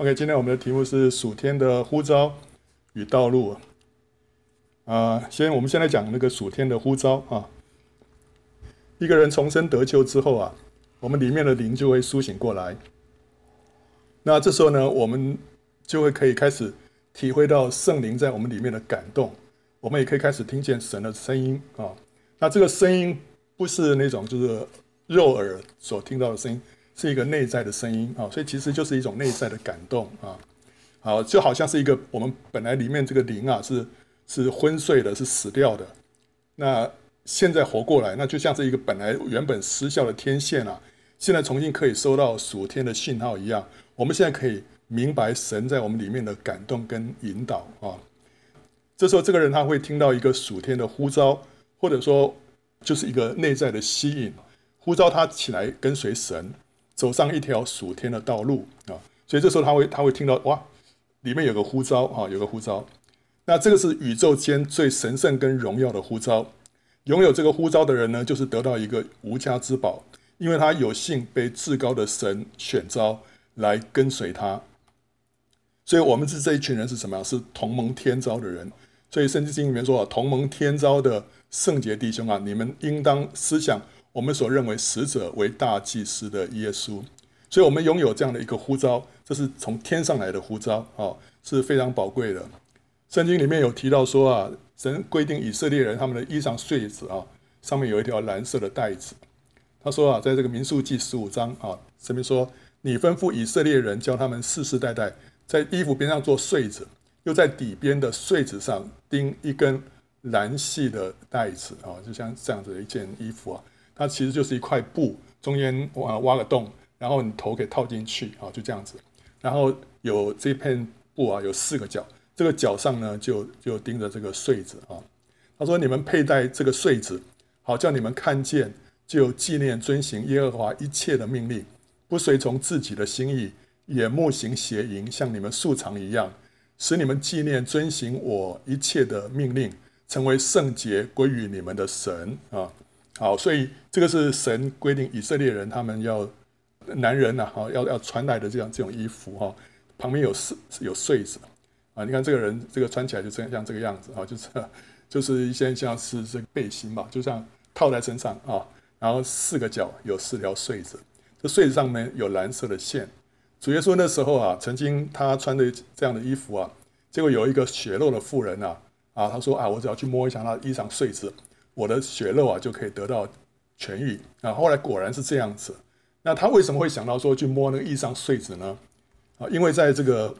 OK，今天我们的题目是暑天的呼召与道路。啊，先我们先来讲那个暑天的呼召啊。一个人重生得救之后啊，我们里面的灵就会苏醒过来。那这时候呢，我们就会可以开始体会到圣灵在我们里面的感动，我们也可以开始听见神的声音啊。那这个声音不是那种就是肉耳所听到的声音。是一个内在的声音啊，所以其实就是一种内在的感动啊，好，就好像是一个我们本来里面这个灵啊是是昏睡的，是死掉的，那现在活过来，那就像是一个本来原本失效的天线啊，现在重新可以收到属天的信号一样，我们现在可以明白神在我们里面的感动跟引导啊，这时候这个人他会听到一个属天的呼召，或者说就是一个内在的吸引，呼召他起来跟随神。走上一条属天的道路啊，所以这时候他会他会听到哇，里面有个呼召啊，有个呼召。那这个是宇宙间最神圣跟荣耀的呼召。拥有这个呼召的人呢，就是得到一个无价之宝，因为他有幸被至高的神选召来跟随他。所以，我们是这一群人是什么样？是同盟天召的人。所以，圣经里面说啊，同盟天召的圣洁弟兄啊，你们应当思想。我们所认为死者为大祭司的耶稣，所以我们拥有这样的一个呼召，这是从天上来的呼召啊，是非常宝贵的。圣经里面有提到说啊，神规定以色列人他们的衣裳穗子啊，上面有一条蓝色的带子。他说啊，在这个民数记十五章啊，上面说，你吩咐以色列人叫他们世世代代在衣服边上做穗子，又在底边的穗子上钉一根蓝细的带子啊，就像这样子的一件衣服啊。它其实就是一块布，中间挖挖个洞，然后你头给套进去啊，就这样子。然后有这片布啊，有四个角，这个角上呢就就钉着这个穗子啊。他说：“你们佩戴这个穗子，好叫你们看见，就纪念遵行耶和华一切的命令，不随从自己的心意，也目行邪淫，像你们素常一样，使你们纪念遵行我一切的命令，成为圣洁，归于你们的神啊。”好，所以这个是神规定以色列人他们要男人呐，哈，要要穿戴的这样这种衣服哈，旁边有四有穗子啊，你看这个人这个穿起来就像像这个样子啊，就是就是一些像是这个背心吧，就像套在身上啊，然后四个角有四条穗子，这穗子上面有蓝色的线。主耶稣那时候啊，曾经他穿的这样的衣服啊，结果有一个血肉的妇人啊，啊，他说啊，我只要去摸一下他衣裳穗子。我的血肉啊就可以得到痊愈啊！后来果然是这样子。那他为什么会想到说去摸那个衣裳繸子呢？啊，因为在这个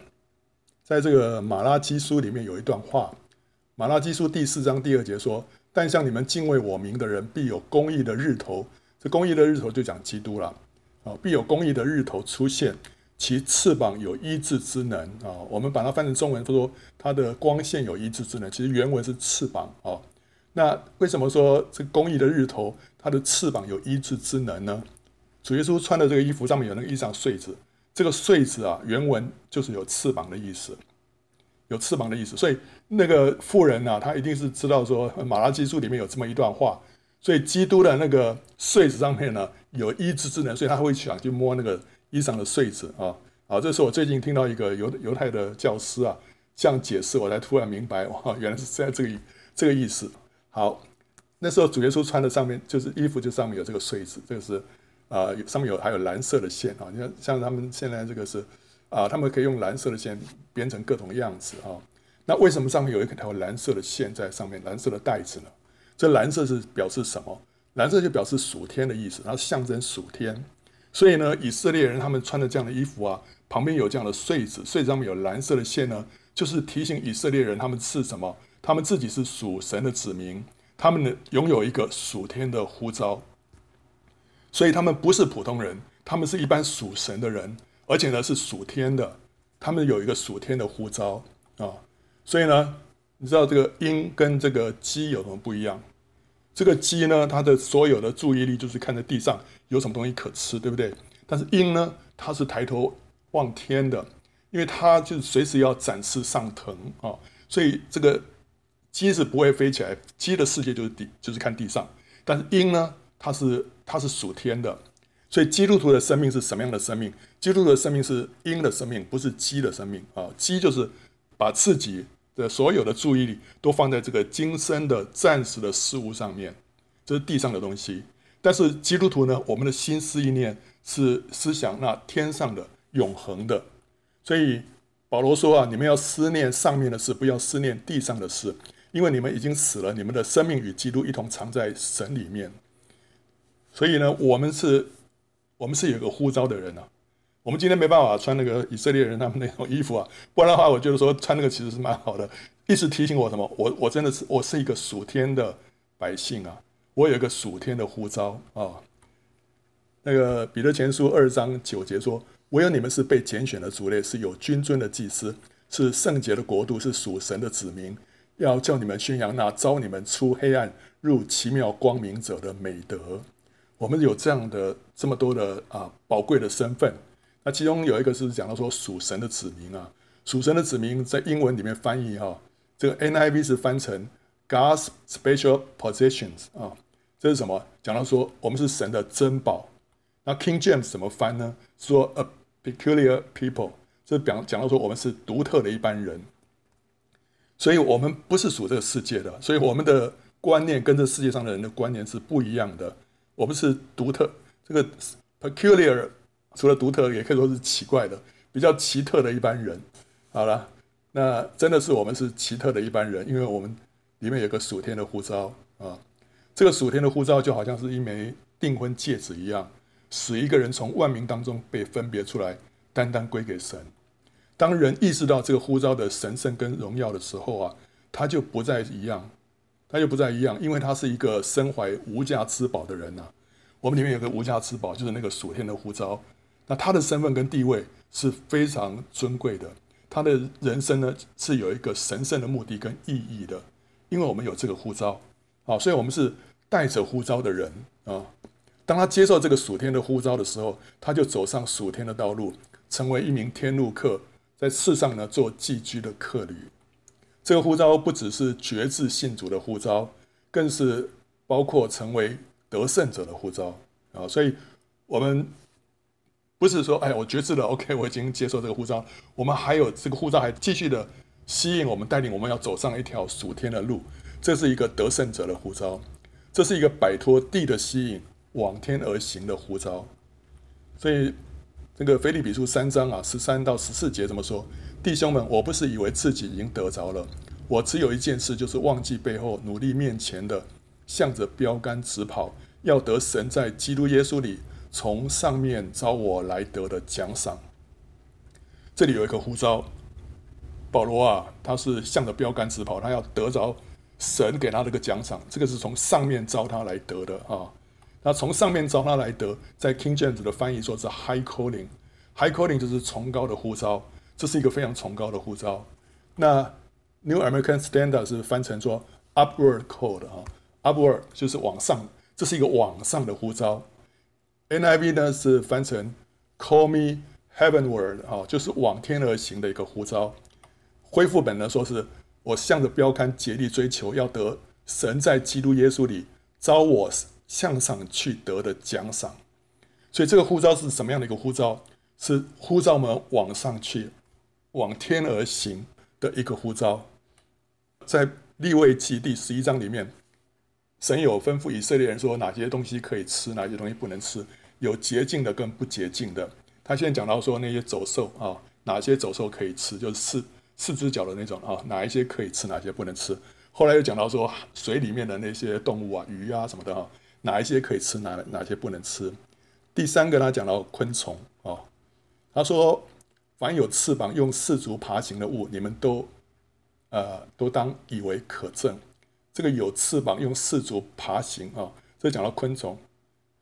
在这个马拉基书里面有一段话，马拉基书第四章第二节说：“但向你们敬畏我名的人，必有公义的日头。”这公义的日头就讲基督了啊！必有公义的日头出现，其翅膀有医治之能啊！我们把它翻成中文，说它的光线有医治之能，其实原文是翅膀啊。那为什么说这公义的日头，它的翅膀有医治之能呢？主耶稣穿的这个衣服上面有那个衣裳穗子，这个穗子啊，原文就是有翅膀的意思，有翅膀的意思。所以那个妇人呢、啊，她一定是知道说马拉基书里面有这么一段话，所以基督的那个穗子上面呢有医治之能，所以他会想去摸那个衣裳的穗子啊。好，这是我最近听到一个犹犹太的教师啊这样解释，我才突然明白哇，原来是在这个这个意思。好，那时候主耶稣穿的上面就是衣服，就上面有这个穗子，这个是啊、呃，上面有还有蓝色的线啊。你看，像他们现在这个是啊、他们可以用蓝色的线编成各种样子啊。那为什么上面有一条蓝色的线在上面，蓝色的带子呢？这蓝色是表示什么？蓝色就表示属天的意思，它象征属天。所以呢，以色列人他们穿的这样的衣服啊，旁边有这样的穗子，穗子上面有蓝色的线呢，就是提醒以色列人他们是什么？他们自己是属神的子民，他们拥有一个属天的呼召，所以他们不是普通人，他们是一般属神的人，而且呢是属天的，他们有一个属天的呼召啊。所以呢，你知道这个鹰跟这个鸡有什么不一样？这个鸡呢，它的所有的注意力就是看着地上有什么东西可吃，对不对？但是鹰呢，它是抬头望天的，因为它就随时要展翅上腾啊，所以这个。鸡是不会飞起来，鸡的世界就是地，就是看地上。但是鹰呢，它是它是属天的，所以基督徒的生命是什么样的生命？基督徒的生命是鹰的生命，不是鸡的生命啊！鸡就是把自己的所有的注意力都放在这个今生的暂时的事物上面，这是地上的东西。但是基督徒呢，我们的心思意念是思想那天上的永恒的。所以保罗说啊，你们要思念上面的事，不要思念地上的事，因为你们已经死了，你们的生命与基督一同藏在神里面。所以呢，我们是。我们是有个呼召的人啊，我们今天没办法穿那个以色列人他们那种衣服啊，不然的话，我觉得说穿那个其实是蛮好的，一直提醒我什么？我我真的是我是一个属天的百姓啊，我有一个属天的呼召啊。那个彼得前书二章九节说：“唯有你们是被拣选的族类，是有君尊的祭司，是圣洁的国度，是属神的子民，要叫你们宣扬那招你们出黑暗入奇妙光明者的美德。”我们有这样的这么多的啊宝贵的身份，那其中有一个是讲到说属神的子民啊，属神的子民在英文里面翻译哈、这个 NIV 是翻成 God's special possessions 啊，这是什么？讲到说我们是神的珍宝。那 King James 怎么翻呢？说 A peculiar people，这讲讲到说我们是独特的一般人，所以我们不是属这个世界的，所以我们的观念跟这世界上的人的观念是不一样的。我们是独特，这个 peculiar 除了独特，也可以说是奇怪的，比较奇特的一般人。好了，那真的是我们是奇特的一般人，因为我们里面有个属天的护照啊。这个属天的护照就好像是一枚订婚戒指一样，使一个人从万民当中被分别出来，单单归给神。当人意识到这个呼召的神圣跟荣耀的时候啊，他就不再一样。他就不再一样，因为他是一个身怀无价之宝的人呐、我们里面有个无价之宝，就是那个属天的呼召。那他的身份跟地位是非常尊贵的，他的人生呢是有一个神圣的目的跟意义的。因为我们有这个呼召，啊，所以我们是带着呼召的人啊。当他接受这个属天的呼召的时候，他就走上属天的道路，成为一名天路客，在世上呢做寄居的客旅。这个呼召不只是决志信主的呼召，更是包括成为得胜者的呼召啊！所以，我们不是说，哎，我决志了，OK，我已经接受这个呼召。我们还有这个呼召，还继续的吸引我们，带领我们要走上一条属天的路。这是一个得胜者的呼召，这是一个摆脱地的吸引，往天而行的呼召。所以，那个腓立比书三章啊，十三到十四节怎么说？弟兄们，我不是以为自己已经得着了，我只有一件事，就是忘记背后，努力面前的，向着标杆直跑，要得神在基督耶稣里从上面召我来得的奖赏。这里有一个呼召，保罗啊，他是向着标杆直跑，他要得着神给他的个奖赏，这个是从上面召他来得的啊。那从上面召他来得，在 King James 的翻译说是 High Calling，High Calling 就是崇高的呼召。这是一个非常崇高的呼召。那 New American Standard 是翻成说 Upward Call 啊，Upward 就是往上，这是一个往上的呼召。NIV 呢是翻成 Call Me Heavenward 啊，就是往天而行的一个呼召。恢复本呢说是我向着标杆竭力追求，要得神在基督耶稣里召我向上去得的奖赏。所以这个呼召是什么样的一个呼召？是呼召们往上去。往天而行的一个呼召，在立位记第十一章里面，神有吩咐以色列人说哪些东西可以吃，哪些东西不能吃，有洁净的跟不洁净的。他现在讲到说那些走兽啊，哪些走兽可以吃，就是四四只脚的那种啊，哪一些可以吃，哪些不能吃。后来又讲到说水里面的那些动物啊，鱼啊什么的啊，哪一些可以吃，哪哪些不能吃。第三个他讲到昆虫啊，他说。凡有翅膀用四足爬行的物，你们都，呃，都当以为可证。这个有翅膀用四足爬行啊、哦，这讲到昆虫。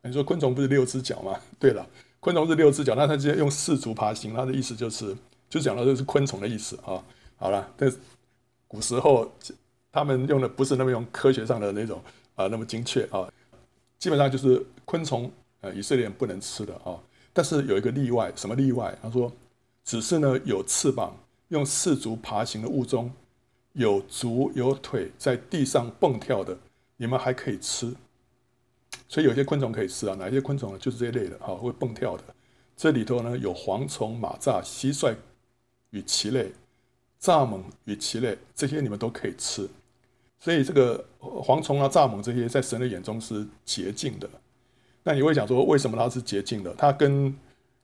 你说昆虫不是六只脚吗？对了，昆虫是六只脚，那它直接用四足爬行，它的意思就是，就讲到这是昆虫的意思啊、好了，但古时候他们用的不是那么用科学上的那种啊、那么精确啊、基本上就是昆虫，呃，以色列不能吃的啊、但是有一个例外，什么例外？他说。只是呢，有翅膀、用四足爬行的物中，有足有腿在地上蹦跳的，你们还可以吃。所以有些昆虫可以吃啊，哪一些昆虫呢？就是这一类的啊，会蹦跳的。这里头呢有蝗虫、蚂蚱、蟋蟀与其类、蚱蜢与其类，这些你们都可以吃。所以这个蝗虫啊、蚱蜢这些，在神的眼中是洁净的。那你会想说，为什么它是洁净的？它跟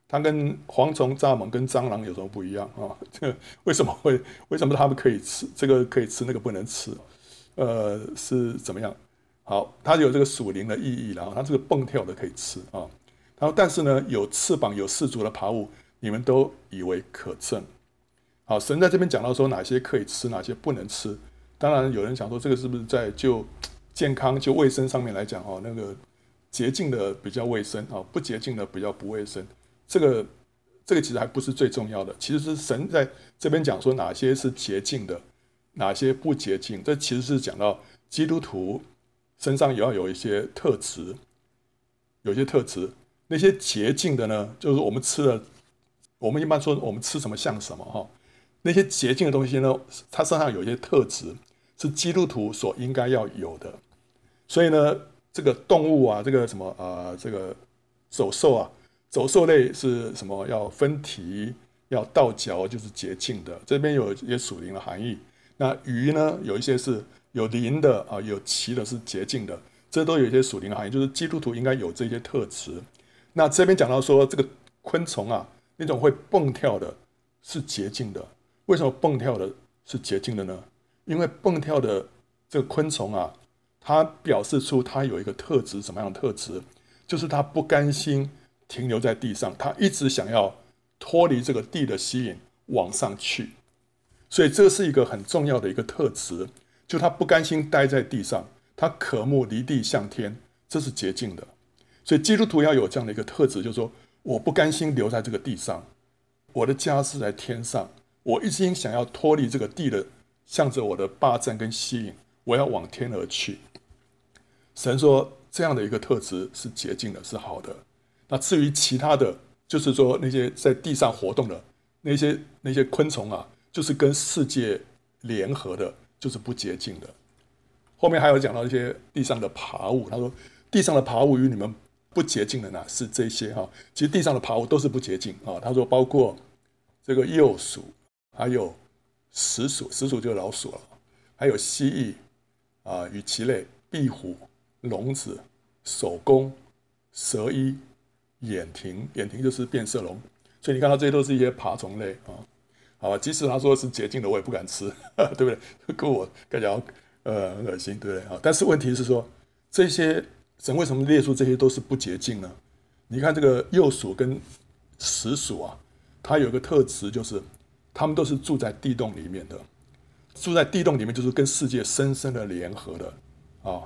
它跟蝗虫、蚱蜢跟蟑螂有什么不一样啊？这个为什么会为什么它们可以吃？这个可以吃，那个不能吃？呃，是怎么样？好，它有这个属灵的意义，然后它这个蹦跳的可以吃啊。然后但是呢，有翅膀、有四足的爬物，你们都以为可憎。好，神在这边讲到说哪些可以吃，哪些不能吃。当然，有人想说，这个是不是在就健康、就卫生上面来讲，哦，那个洁净的比较卫生啊，不洁净的比较不卫生。这个这个其实还不是最重要的，其实是神在这边讲说哪些是洁净的，哪些不洁净。这其实是讲到基督徒身上也要有一些特质，有些特质。那些洁净的呢，就是我们吃的，我们一般说我们吃什么像什么哈。那些洁净的东西呢，它身上有一些特质，是基督徒所应该要有的。所以呢，这个动物啊，这个什么啊、这个走兽啊，走兽类是什么？要分蹄，要倒嚼，就是洁净的。这边有一些属灵的含义。那鱼呢，有一些是有鳞的啊，有鳍的，是洁净的。这都有一些属灵的含义，就是基督徒应该有这些特质。那这边讲到说，这个昆虫啊，那种会蹦跳的，是洁净的。为什么蹦跳的是洁净的呢？因为蹦跳的这个昆虫啊，它表示出它有一个特质，什么样的特质？就是它不甘心停留在地上，它一直想要脱离这个地的吸引往上去。所以这是一个很重要的一个特质，就它不甘心待在地上，它渴慕离地向天，这是洁净的。所以基督徒要有这样的一个特质，就是说我不甘心留在这个地上，我的家是在天上。我一心想要脱离这个地的，向着我的霸占跟吸引，我要往天而去。神说这样的一个特质是洁净的，是好的。那至于其他的，就是说那些在地上活动的那些那些昆虫啊，就是跟世界联合的，就是不洁净的。后面还有讲到一些地上的爬物，他说地上的爬物与你们不洁净的呢是这些哈，其实地上的爬物都是不洁净啊。他说包括这个幼鼠。还有石鼠，石鼠就是老鼠了，还有蜥蜴啊，与其类，壁虎、龙子、守宫、蛇衣、眼蜓，眼蜓就是变色龙。所以你看到这些都是一些爬虫类啊。好吧，即使他说是洁净的，我也不敢吃，对不对？跟我感觉呃很恶心，对不对？啊，但是问题是说，这些神为什么列出这些都是不洁净呢？你看这个幼鼠跟石鼠啊，它有个特质就是。他们都是住在地洞里面的，住在地洞里面就是跟世界深深的联合的啊！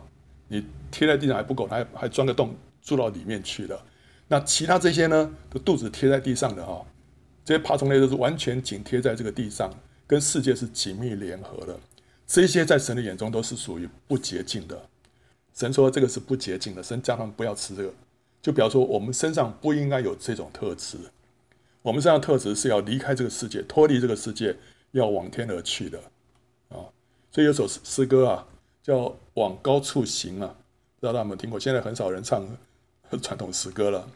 你贴在地上还不够，还还钻个洞住到里面去了。那其他这些呢，的肚子贴在地上的哈，这些爬虫类都是完全紧贴在这个地上，跟世界是紧密联合的。这些在神的眼中都是属于不洁净的。神说这个是不洁净的，神叫他们不要吃这个，就比方说我们身上不应该有这种特质。我们身上特质是要离开这个世界，脱离这个世界，要往天而去的啊。所以有首诗歌啊，叫《往高处行》啊，不知道大家有没有听过？现在很少人唱传统诗歌了。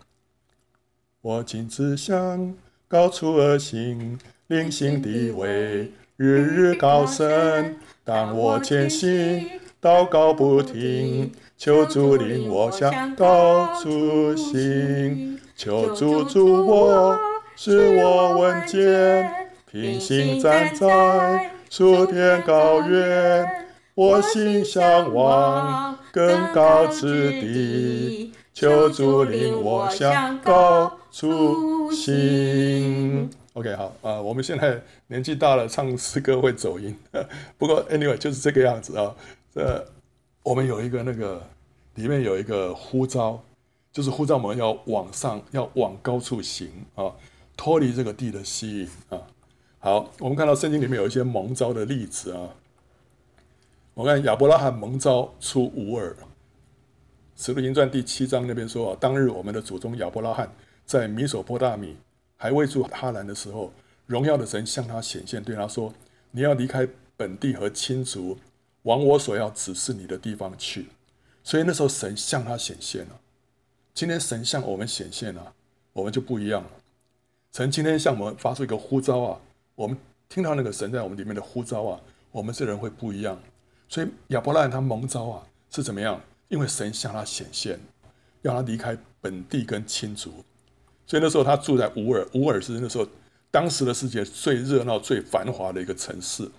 我今只向高处而行，灵性地位日日高升。当我前行，祷告不停，求主领我向高处行，求主助我。使我稳健，平行站在诸天高原，我心向往更高之地，求主领我向高处行。OK，好啊，我们现在年纪大了，唱诗歌会走音，不过 Anyway 就是这个样子啊。这我们有一个那个里面有一个呼召，就是呼召我们要往上，要往高处行啊。脱离这个地的吸引啊！好，我们看到圣经里面有一些蒙召的例子啊。我看亚伯拉罕蒙召出乌尔，《使徒行传》第七章那边说啊，当日我们的祖宗亚伯拉罕在米索波大米还未住哈兰的时候，荣耀的神向他显现，对他说：“你要离开本地和亲族，往我所要指示你的地方去。所以那时候神向他显现了。今天神向我们显现了，我们就不一样了。神今天向我们发出一个呼召啊，我们听到那个神在我们里面的呼召啊，我们这人会不一样。所以亚伯拉罕他蒙召啊是怎么样？因为神向他显现，让他离开本地跟亲族。所以那时候他住在乌尔，乌尔是那时候当时的世界最热闹、最繁华的一个城市。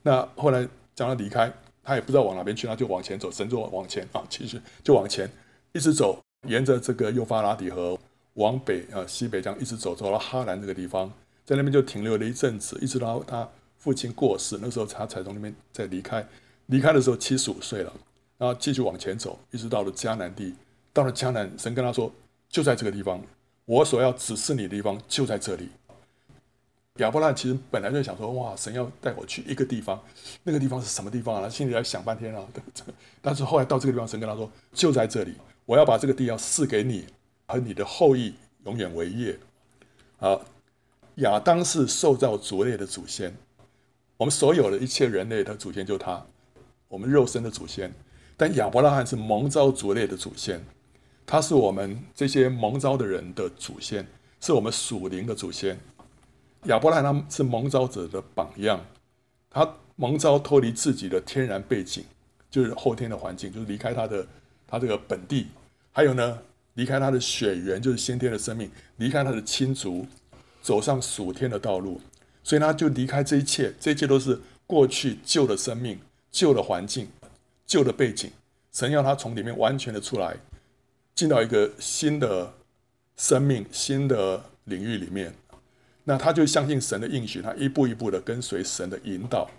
那后来将他离开，他也不知道往哪边去，他就往前走，神就往前啊，其实就往前一直走，沿着这个幼发拉底河往北啊，西北这样一直走，走到哈兰这个地方，在那边就停留了一阵子，一直到他父亲过世，那时候他才从那边再离开。离开的时候七十五岁了，然后继续往前走，一直到了迦南地。到了迦南，神跟他说：“就在这个地方。”我所要指示你的地方就在这里。亚伯拉其实本来就想说：“哇，神要带我去一个地方，那个地方是什么地方啊？”他心里在想半天啊。但是后来到这个地方，神跟他说：“就在这里，我要把这个地要赐给你和你的后裔，永远为业。”好，亚当是受造族类的祖先，我们所有的一切人类的祖先就他，我们肉身的祖先。但亚伯拉罕是蒙召族类的祖先。他是我们这些蒙召的人的祖先，是我们属灵的祖先。亚伯拉罕他是蒙召者的榜样，他蒙召脱离自己的天然背景，就是后天的环境，就是离开他的他这个本地，还有呢，离开他的血缘，就是先天的生命，离开他的亲族，走上属天的道路。所以他就离开这一切，这一切都是过去旧的生命、旧的环境、旧的背景，神要他从里面完全的出来。进到一个新的生命、新的领域里面，那他就相信神的应许，他一步一步的跟随神的引导。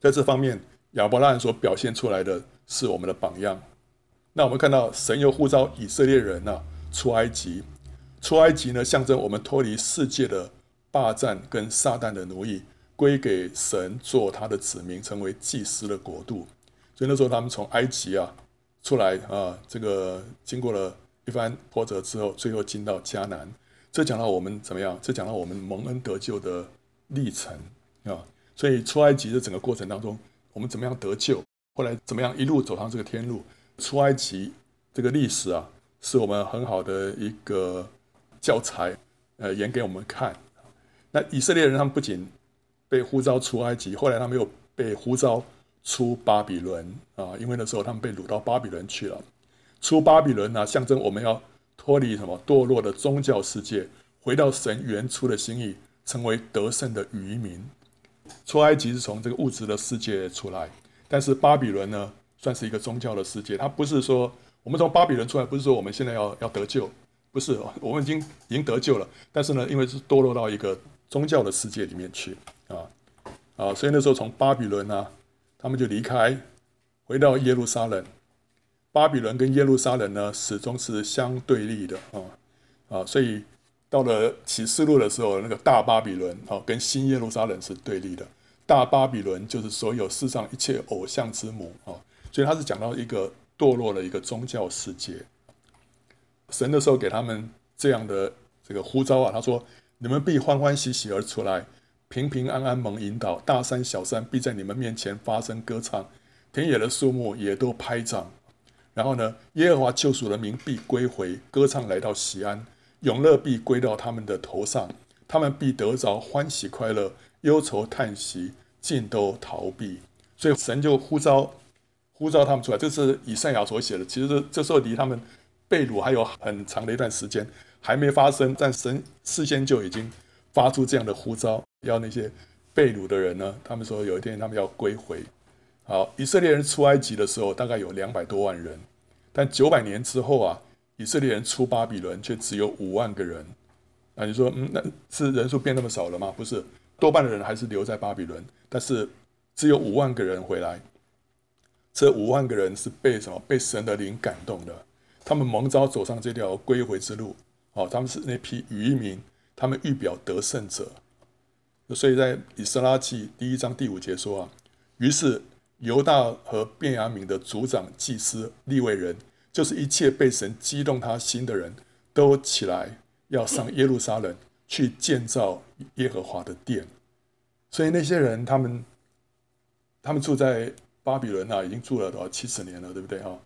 在这方面，亚伯拉罕所表现出来的是我们的榜样。那我们看到神又呼召以色列人呢、啊、出埃及，出埃及呢象征我们脱离世界的霸占跟撒旦的奴役，归给神做他的子民，成为祭司的国度。所以那时候他们从埃及啊。出来啊，这个经过了一番波折之后，最后进到迦南。这讲到我们怎么样？这讲到我们蒙恩得救的历程啊。所以出埃及的整个过程当中，我们怎么样得救？后来怎么样一路走上这个天路？出埃及这个历史啊，是我们很好的一个教材，呃，演给我们看。那以色列人他们不仅被呼召出埃及，后来他们又被呼召。出巴比伦啊，因为那时候他们被掳到巴比伦去了。出巴比伦呢、啊，象征我们要脱离什么堕落的宗教世界，回到神原初的心意，成为得胜的余民。出埃及是从这个物质的世界出来，但是巴比伦呢，算是一个宗教的世界。它不是说我们从巴比伦出来，不是说我们现在要要得救，不是，我们已经已经得救了。但是呢，因为是堕落到一个宗教的世界里面去啊啊，所以那时候从巴比伦呢、他们就离开，回到耶路撒冷。巴比伦跟耶路撒冷呢，始终是相对立的啊啊，所以到了启示录的时候，那个大巴比伦啊，跟新耶路撒冷是对立的。大巴比伦就是所有世上一切偶像之母啊，所以他是讲到一个堕落的一个宗教世界。神的时候给他们这样的这个呼召啊，他说：“你们必欢欢喜喜而出来。”平平安安蒙引导，大山小山必在你们面前发声歌唱，田野的树木也都拍掌。然后呢，耶和华救赎的民必归回，歌唱来到西安，永乐必归到他们的头上，他们必得着欢喜快乐，忧愁叹息尽都逃避。所以神就呼召呼召他们出来，这是以赛亚所写的。其实这这时候离他们被掳还有很长的一段时间，还没发生，但神事先就已经发出这样的呼召。要那些被掳的人呢？他们说有一天他们要归回。好，以色列人出埃及的时候大概有两百多万人，但九百年之后啊，以色列人出巴比伦却只有五万个人。那你说，嗯，那是人数变那么少了吗？不是，多半的人还是留在巴比伦，但是只有五万个人回来。这五万个人是被什么？被神的灵感动的，他们蒙召走上这条归回之路。哦，他们是那批余民，他们预表得胜者。所以在以斯拉记第一章第五节说啊，于是犹大和便雅悯的族长、祭司、利未人，就是一切被神激动他心的人，都起来要上耶路撒冷去建造耶和华的殿。所以那些人，他们他们住在巴比伦啊，已经住了多少七十年了，对不对哈？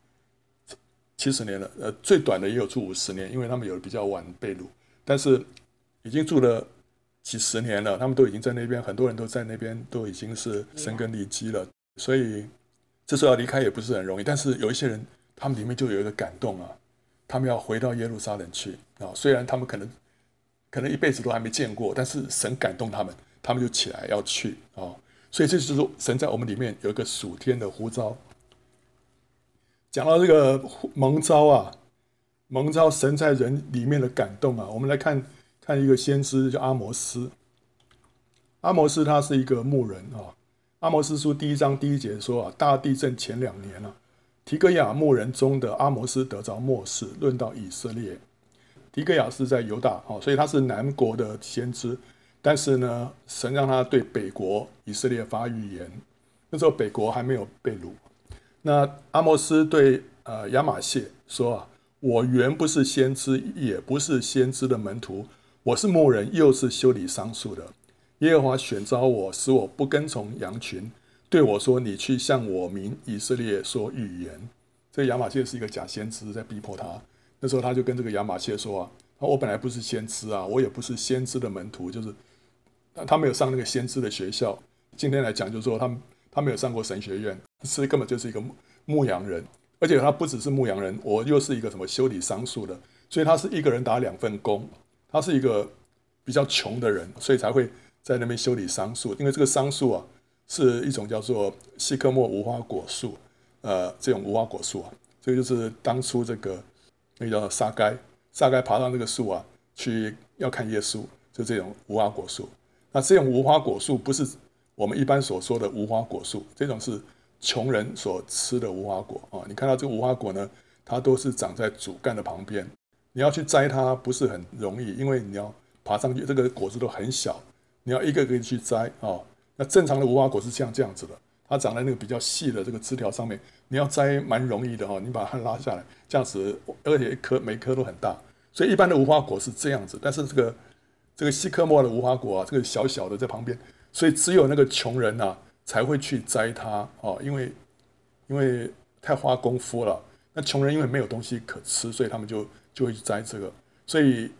七十年了，呃，最短的也有住五十年，因为他们有比较晚被掳，但是已经住了几十年了，他们都已经在那边，很多人都在那边，都已经是生根立基了，所以这时候要离开也不是很容易。但是有一些人，他们里面就有一个感动啊，他们要回到耶路撒冷去啊，虽然他们可能可能一辈子都还没见过，但是神感动他们，他们就起来要去啊。所以这就是，神在我们里面有一个属天的呼召。讲到这个蒙召啊，蒙召神在人里面的感动啊，我们来看看一个先知叫阿摩斯。阿摩斯他是一个牧人啊。阿摩斯书第一章第一节说啊，大地震前两年啊，提格亚牧人中的阿摩斯得着默示，论到以色列。提格亚是在犹大啊，所以他是南国的先知。但是呢，神让他对北国以色列发预言。那时候北国还没有被掳。那阿摩斯对呃亚玛谢说啊：“我原不是先知，也不是先知的门徒，我是牧人，又是修理桑树的。耶和华选召我，使我不跟从羊群，对我说：你去向我民以色列说预言。这亚玛谢是一个假先知，在逼迫他。那时候他就跟这个亚玛谢说啊：我本来不是先知啊，我也不是先知的门徒，就是。”他没有上那个先知的学校，今天来讲就是说他他没有上过神学院，所以根本就是一个牧羊人，而且他不只是牧羊人，我又是一个什么修理桑树的，所以他是一个人打两份工，他是一个比较穷的人，所以才会在那边修理桑树，因为这个桑树啊是一种叫做西科莫无花果树，呃，这种无花果树啊，这个就是当初这个那个叫撒该，撒该爬上这个树啊去要看耶稣，就这种无花果树。那这种无花果树不是我们一般所说的无花果树，这种是穷人所吃的无花果啊。你看到这个无花果呢，它都是长在主干的旁边，你要去摘它不是很容易，因为你要爬上去，这个果子都很小，你要一个个去摘啊。那正常的无花果是像这样子的，它长在那个比较细的这个枝条上面，你要摘蛮容易的哈，你把它拉下来，这样子，而且一颗每颗都很大，所以一般的无花果是这样子，但是这个。这个西科莫的无花果啊，这个小小的在旁边，所以只有那个穷人啊才会去摘它哦，因为因为太花功夫了。那穷人因为没有东西可吃，所以他们就就会去摘这个。所以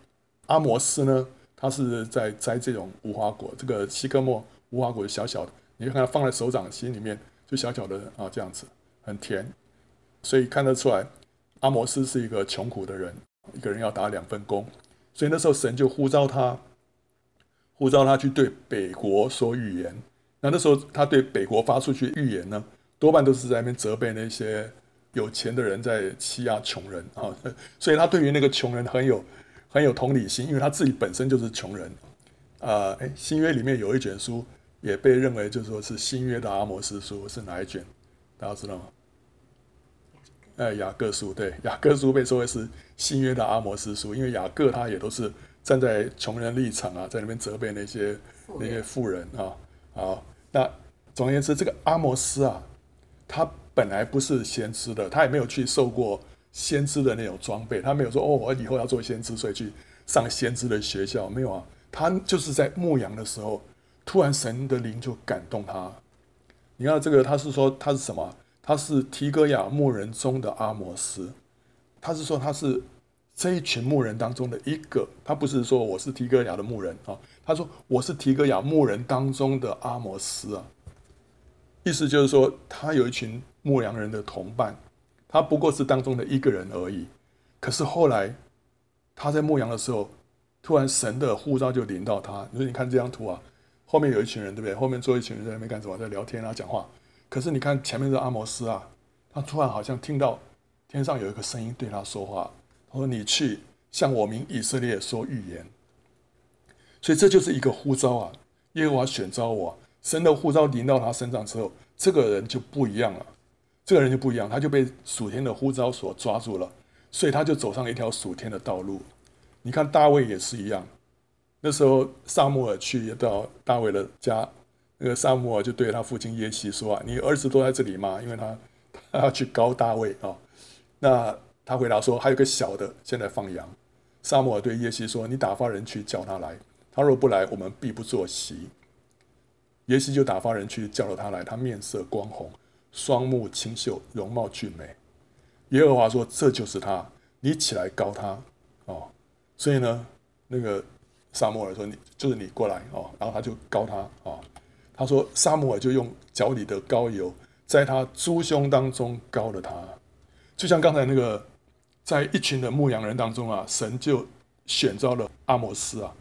阿摩斯呢，他是在摘这种无花果，这个西科莫无花果小小的，你就看它放在手掌心里面，就小小的啊这样子，很甜。所以看得出来，阿摩斯是一个穷苦的人，一个人要打两份工，所以那时候神就呼召他。呼召他去对北国说预言，那那时候他对北国发出去预言呢，多半都是在那边责备那些有钱的人在欺压穷人啊，所以他对于那个穷人很有很有同理心，因为他自己本身就是穷人啊。哎，新约里面有一卷书也被认为就是说是新约的阿摩斯书，是哪一卷？大家知道吗？哎，雅各书，对，雅各书被说为是新约的阿摩斯书，因为雅各他也都是。站在穷人立场啊，在那边责备那些那些富人啊，好，那总而言之，这个阿摩斯啊，他本来不是先知的，他也没有去受过先知的那种装备，他没有说哦，我以后要做先知，所以去上先知的学校，没有啊，他就是在牧羊的时候，突然神的灵就感动他。你看这个，他是说他是什么？他是提哥亚牧人中的阿摩斯，他是说他是。这一群牧人当中的一个，他不是说我是提哥亚的牧人啊，他说我是提哥亚牧人当中的阿摩斯啊，意思就是说他有一群牧羊人的同伴，他不过是当中的一个人而已。可是后来他在牧羊的时候，突然神的呼召就临到他。你说你看这张图啊，后面有一群人对不对？后面坐一群人在那边干什么？在聊天啊，讲话。可是你看前面的阿摩斯啊，他突然好像听到天上有一个声音对他说话。说：“你去向我民以色列说预言。”所以这就是一个呼召啊！耶和华选召我，神的呼召临到他身上之后，这个人就不一样了。这个人就不一样，他就被属天的呼召所抓住了，所以他就走上一条属天的道路。你看大卫也是一样，那时候撒母耳去到大卫的家，那个撒母耳就对他父亲耶西说：“啊，你儿子都在这里吗？”因为他他要去膏大卫啊。那他回答说：“还有个小的，现在放羊。”萨摩尔对耶西说：“你打发人去叫他来。他若不来，我们必不坐席。”耶西就打发人去叫了他来。他面色光红，双目清秀，容貌俊美。耶和华说：“这就是他，你起来膏他。”哦，所以呢，那个萨摩尔说：“你就是你过来哦。”然后他就膏他哦。他说：“萨摩尔就用脚里的膏油，在他猪胸当中膏了他，就像刚才那个，在一群的牧羊人当中啊，神就选召了阿摩斯啊。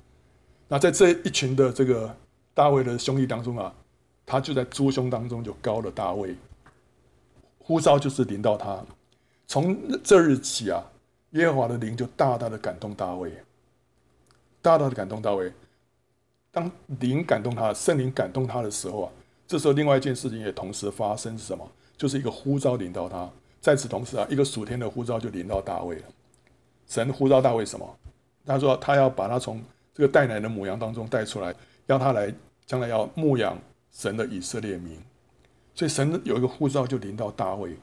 那在这一群的这个大卫的兄弟当中啊，他就在诸兄当中就高了大卫。呼召就是临到他，从这日起啊，耶和华的灵就大大的感动大卫，大大的感动大卫。”当灵感动他，圣灵感动他的时候啊，这时候另外一件事情也同时发生是什么？就是一个呼召领到他。在此同时啊，一个属天的呼召就临到大卫了。神呼召大卫什么？他说他要把他从这个带奶的母羊当中带出来，要他来将来要牧养神的以色列民。所以神有一个呼召就临到大卫。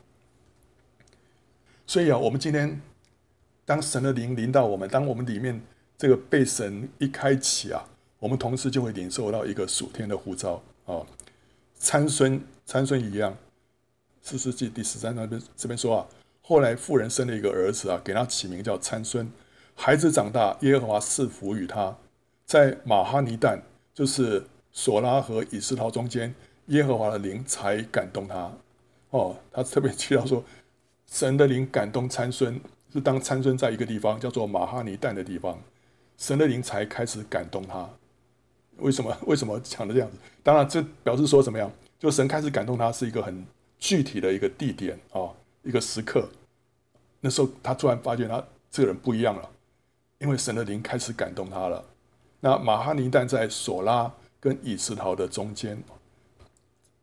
所以啊，我们今天当神的灵临到我们，当我们里面这个被神一开启啊。我们同时就会领受到一个属天的呼召啊，参孙参孙一样，四世纪第十三章这边这边说啊，后来妇人生了一个儿子啊，给他起名叫参孙。孩子长大，耶和华赐福与他，在马哈尼但，就是索拉和以斯陶中间，耶和华的灵才感动他。哦，他特别提到说，神的灵感动参孙，是当参孙在一个地方叫做马哈尼但的地方，神的灵才开始感动他。为什么？为什么讲的这样子？当然，这表示说怎么样？就神开始感动他，是一个很具体的一个地点啊、一个时刻。那时候他突然发现他这个人不一样了，因为神的灵开始感动他了。那马哈尼旦在索拉跟以斯陶的中间。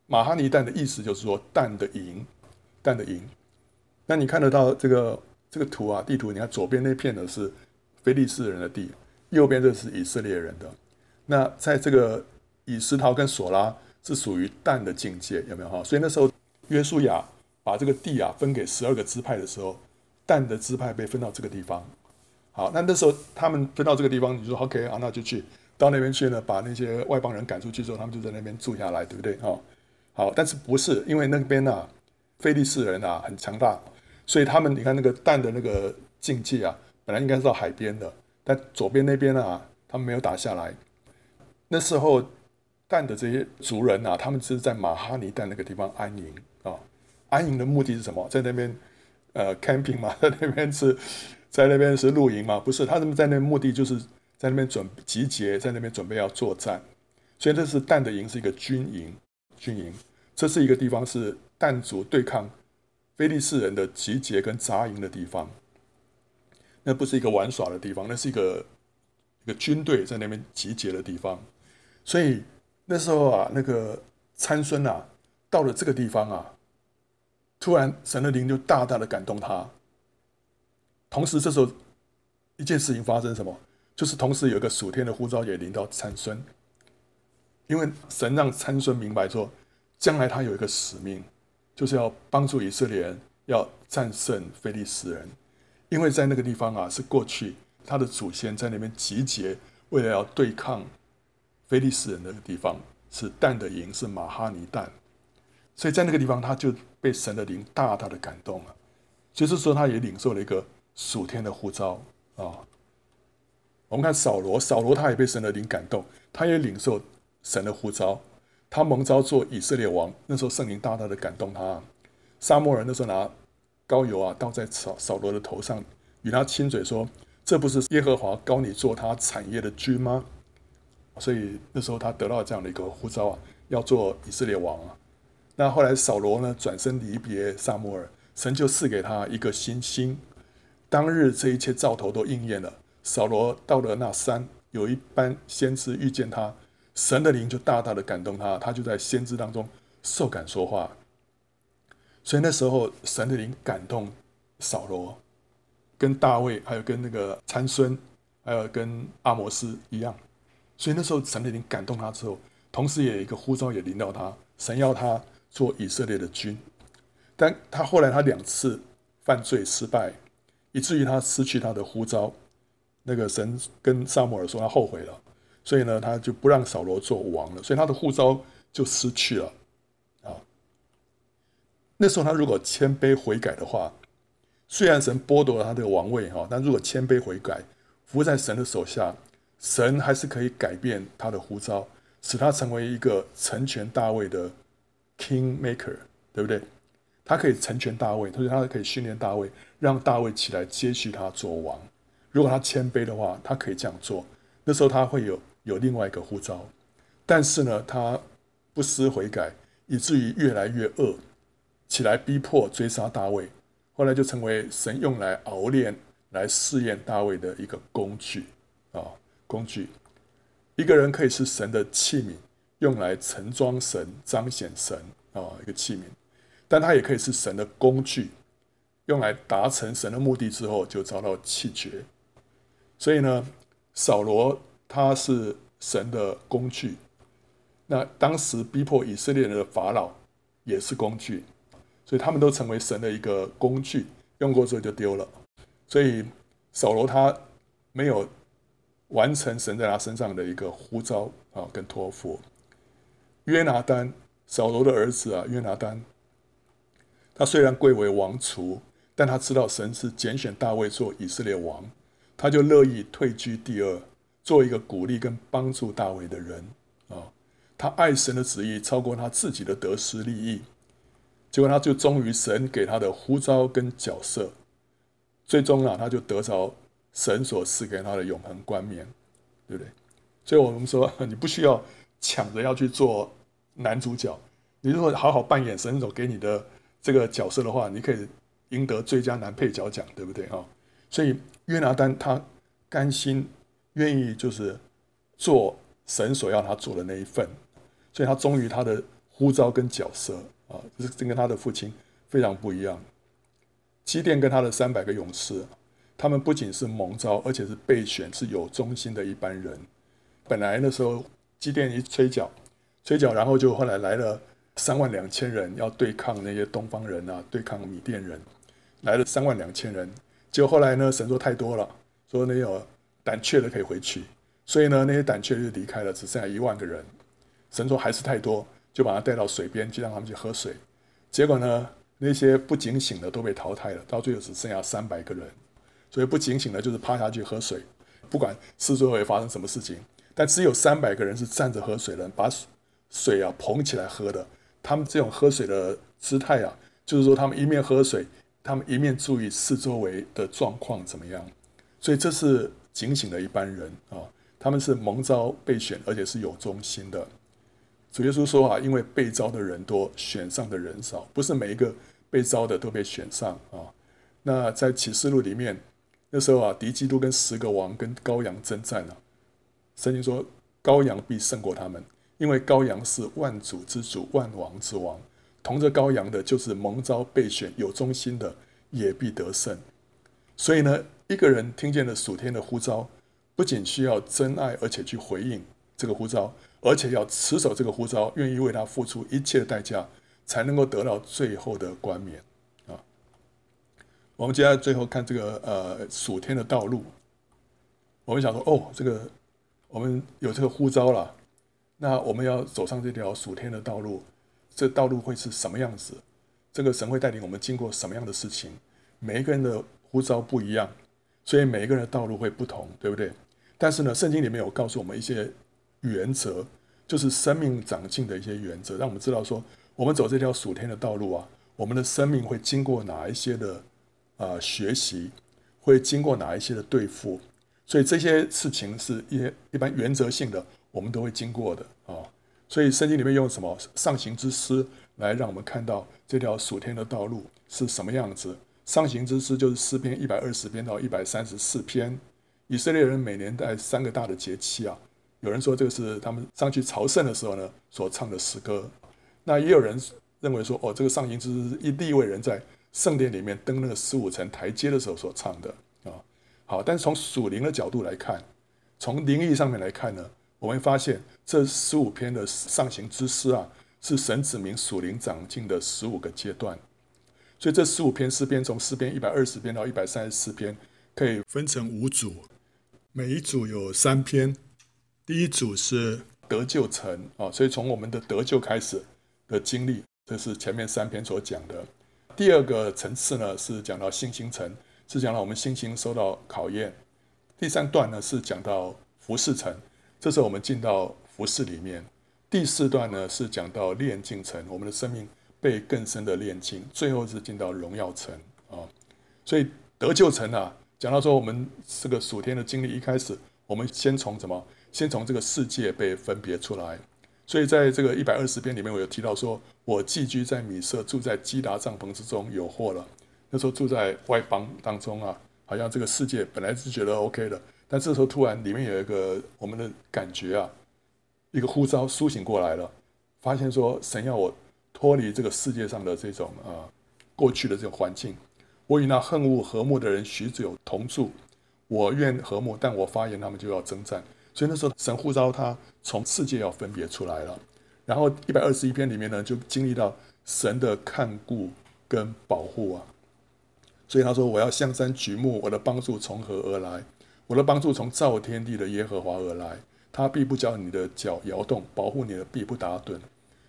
马哈尼旦的意思就是说但的营，但的营。那你看得到这个这个图啊？地图，你看左边那片的是非利士人的地，右边这是以色列人的。那在这个以斯陶跟索拉是属于但的境界，有没有哈？所以那时候约书亚把这个地啊分给十二个支派的时候，但的支派被分到这个地方。好，那那时候他们分到这个地方，你说 OK 啊，那就去到那边去呢，把那些外邦人赶出去之后，他们就在那边住下来，对不对？哈，好，但是不是因为那边啊，非利士人啊很强大，所以他们你看那个但的那个境界啊，本来应该是到海边的，但左边那边啊，他们没有打下来。那时候，但的这些族人啊，他们是在马哈尼但那个地方安营。安营的目的是什么？在那边呃 camping 嘛，在那边是，在那边是露营嘛？不是，他们在那目的就是在那边准集结，在那边准备要作战。所以这是但的营是一个军营，军营。这是一个地方是但族对抗非利士人的集结跟扎营的地方。那不是一个玩耍的地方，那是一个一个军队在那边集结的地方。所以那时候啊，那个参孙啊，到了这个地方啊，突然神的灵就大大的感动他。同时，这时候一件事情发生什么？就是同时有一个属天的呼召也临到参孙，因为神让参孙明白说，将来他有一个使命，就是要帮助以色列人要战胜非利士人，因为在那个地方啊，是过去他的祖先在那边集结，为了要对抗。非利士人那个地方是但的营，是玛哈尼但，所以在那个地方他就被神的灵大大的感动了，就是说他也领受了一个属天的呼召啊。我们看扫罗，扫罗他也被神的灵感动，他也领受神的呼召，他蒙召做以色列王，那时候圣灵大大的感动他。沙漠人那时候拿膏油啊倒在扫扫罗的头上，与他亲嘴说：“这不是耶和华膏你做他产业的君吗？”所以那时候他得到这样的一个呼召啊，要做以色列王啊。那后来扫罗呢转身离别撒母耳，神就赐给他一个新星。当日这一切兆头都应验了。扫罗到了那山，有一班先知遇见他，神的灵就大大的感动他，他就在先知当中受感说话。所以那时候神的灵感动扫罗，跟大卫还有跟那个参孙，还有跟阿摩斯一样。所以那时候神的灵感动他之后，同时也有一个呼召也临到他，神要他做以色列的君。但他后来他两次犯罪失败，以至于他失去他的呼召。那个神跟撒母耳说他后悔了，所以呢他就不让扫罗做王了，所以他的呼召就失去了。啊，那时候他如果谦卑悔改的话，虽然神剥夺了他的王位哈，但如果谦卑悔改，服在神的手下，神还是可以改变他的呼召，使他成为一个成全大卫的 King Maker，对不对？他可以成全大卫，所以他可以训练大卫，让大卫起来接续他做王。如果他谦卑的话，他可以这样做。那时候他会有有另外一个呼召，但是呢，他不思悔改，以至于越来越恶，起来逼迫追杀大卫。后来就成为神用来熬炼、来试验大卫的一个工具啊，工具。一个人可以是神的器皿，用来盛装神、彰显神啊，一个器皿。但它也可以是神的工具，用来达成神的目的之后就遭到弃绝。所以呢，扫罗他是神的工具。那当时逼迫以色列人的法老也是工具。所以他们都成为神的一个工具，用过之后就丢了。所以扫罗他没有完成神在他身上的一个呼召啊，跟托付。约拿单，扫罗的儿子啊，约拿单，他虽然贵为王储，但他知道神是拣选大卫做以色列王，他就乐意退居第二，做一个鼓励跟帮助大卫的人啊。他爱神的旨意超过他自己的得失利益。结果他就忠于神给他的呼召跟角色，最终呢，他就得着神所赐给他的永恒冠冕，对不对？所以我们说，你不需要抢着要去做男主角，你如果好好扮演神所给你的这个角色的话，你可以赢得最佳男配角奖，对不对啊？所以约拿单他甘心愿意就是做神所要他做的那一份，所以他忠于他的呼召跟角色。啊，这是跟他的父亲非常不一样。基甸跟他的三百个勇士，他们不仅是蒙召，而且是备选，是有忠心的一般人。本来那时候基甸一吹角，吹角，然后就后来来了三万两千人要对抗那些东方人啊，对抗米甸人，来了三万两千人。结果后来呢，神说太多了，说那有胆怯的可以回去，所以呢，那些胆怯就离开了，只剩下一万个人。神说还是太多。就把他带到水边，就让他们去喝水。结果呢，那些不警醒的都被淘汰了，到最后只剩下三百个人。所以不警醒的，就是趴下去喝水，不管四周会发生什么事情。但只有三百个人是站着喝水的，把水啊捧起来喝的。他们这种喝水的姿态啊，就是说他们一面喝水，他们一面注意四周围的状况怎么样。所以这是警醒的一般人啊，他们是蒙召被选，而且是有忠心的。主耶稣说啊，因为被召的人多，选上的人少，不是每一个被召的都被选上啊。那在启示录里面，那时候啊，敌基督跟十个王跟羔羊争战啊。圣经说，羔羊必胜过他们，因为羔羊是万主之主，万王之王。同着羔羊的，就是蒙召被选有忠心的，也必得胜。所以呢，一个人听见了属天的呼召，不仅需要真爱，而且去回应这个呼召。而且要持守这个呼召，愿意为他付出一切代价，才能够得到最后的冠冕啊！我们接下来最后看这个呃属天的道路。我们想说，哦，这个我们有这个呼召了，那我们要走上这条属天的道路，这道路会是什么样子？这个神会带领我们经过什么样的事情？每一个人的呼召不一样，所以每一个人的道路会不同，对不对？但是呢，圣经里面有告诉我们一些。原则就是生命长进的一些原则，让我们知道说，我们走这条属天的道路啊，我们的生命会经过哪一些的啊、学习，会经过哪一些的对付，所以这些事情是一一般原则性的，我们都会经过的啊。所以圣经里面用什么上行之诗来让我们看到这条属天的道路是什么样子？上行之诗就是诗篇一百二十篇到一百三十四篇，以色列人每年在三个大的节期啊。有人说这个是他们上去朝圣的时候呢所唱的诗歌，那也有人认为说哦，这个上行之诗是一利未人在圣殿里面登那个十五层台阶的时候所唱的。好，但是从属灵的角度来看，从灵意上面来看呢，我们发现这十五篇的上行之诗啊，是神子明属灵长进的十五个阶段。所以这十五篇诗篇，从诗篇一百二十篇到一百三十四篇，可以分成五组，每一组有三篇。第一组是得救城啊，所以从我们的得救开始的经历，这是前面三篇所讲的。第二个层次呢是讲到信心层，是讲到我们心情受到考验。第三段呢是讲到服饰层，这时候我们进到服饰里面。第四段呢是讲到炼净层，我们的生命被更深的炼净。最后是进到荣耀层啊，所以得救层啊，讲到说我们这个属天的经历一开始，我们先从什么？先从这个世界被分别出来。所以在这个一百二十篇里面，我有提到说，我寄居在米色，住在基达帐篷之中，有祸了。那时候住在外邦当中啊，好像这个世界本来是觉得 OK 的，但这时候突然里面有一个我们的感觉啊，一个呼召苏醒过来了，发现说神要我脱离这个世界上的这种啊过去的这种环境。我与那恨恶和睦的人许久同住，我愿和睦，但我发言他们就要征战。所以那时候神呼召他从世界要分别出来了，然后一百二十一篇里面呢，就经历到神的看顾跟保护啊。所以他说：“我要向山举目，我的帮助从何而来？我的帮助从造天地的耶和华而来。他必不叫你的脚摇动，保护你的必不打盹。”